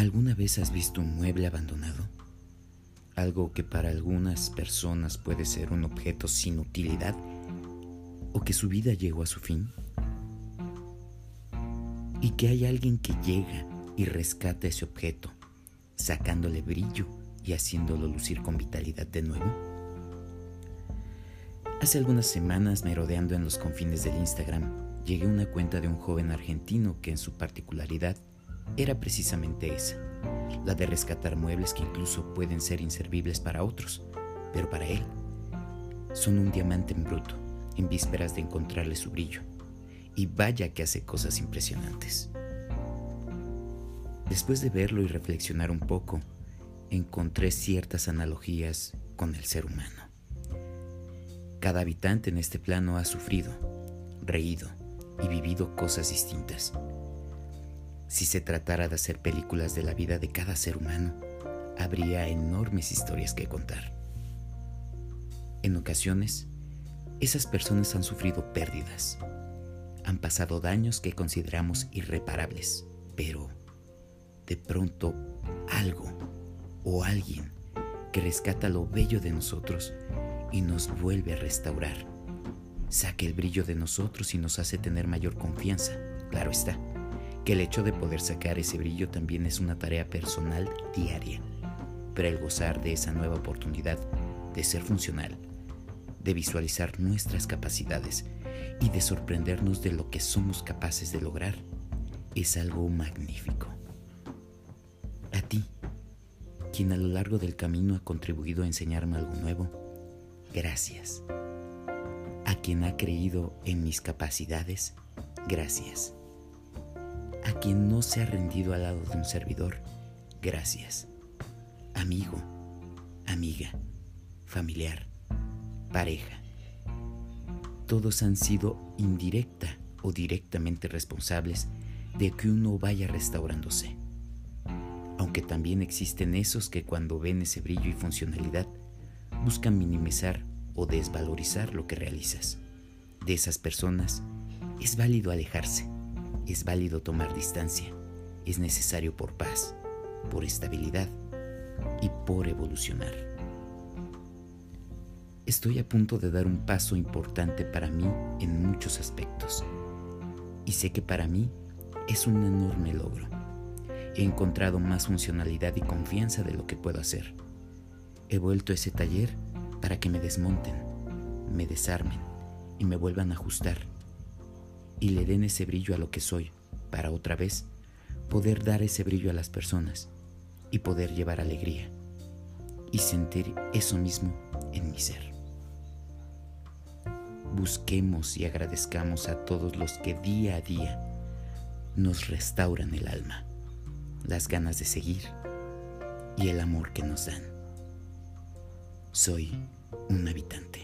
¿Alguna vez has visto un mueble abandonado? Algo que para algunas personas puede ser un objeto sin utilidad o que su vida llegó a su fin. Y que hay alguien que llega y rescata ese objeto, sacándole brillo y haciéndolo lucir con vitalidad de nuevo. Hace algunas semanas, merodeando en los confines del Instagram, llegué a una cuenta de un joven argentino que en su particularidad era precisamente esa, la de rescatar muebles que incluso pueden ser inservibles para otros, pero para él son un diamante en bruto, en vísperas de encontrarle su brillo. Y vaya que hace cosas impresionantes. Después de verlo y reflexionar un poco, encontré ciertas analogías con el ser humano. Cada habitante en este plano ha sufrido, reído y vivido cosas distintas si se tratara de hacer películas de la vida de cada ser humano, habría enormes historias que contar. En ocasiones, esas personas han sufrido pérdidas, han pasado daños que consideramos irreparables, pero de pronto algo o alguien que rescata lo bello de nosotros y nos vuelve a restaurar, saca el brillo de nosotros y nos hace tener mayor confianza, claro está el hecho de poder sacar ese brillo también es una tarea personal diaria, pero el gozar de esa nueva oportunidad de ser funcional, de visualizar nuestras capacidades y de sorprendernos de lo que somos capaces de lograr, es algo magnífico. A ti, quien a lo largo del camino ha contribuido a enseñarme algo nuevo, gracias. A quien ha creído en mis capacidades, gracias a quien no se ha rendido al lado de un servidor, gracias. Amigo, amiga, familiar, pareja. Todos han sido indirecta o directamente responsables de que uno vaya restaurándose. Aunque también existen esos que cuando ven ese brillo y funcionalidad buscan minimizar o desvalorizar lo que realizas. De esas personas es válido alejarse es válido tomar distancia. Es necesario por paz, por estabilidad y por evolucionar. Estoy a punto de dar un paso importante para mí en muchos aspectos. Y sé que para mí es un enorme logro. He encontrado más funcionalidad y confianza de lo que puedo hacer. He vuelto a ese taller para que me desmonten, me desarmen y me vuelvan a ajustar y le den ese brillo a lo que soy, para otra vez poder dar ese brillo a las personas y poder llevar alegría y sentir eso mismo en mi ser. Busquemos y agradezcamos a todos los que día a día nos restauran el alma, las ganas de seguir y el amor que nos dan. Soy un habitante.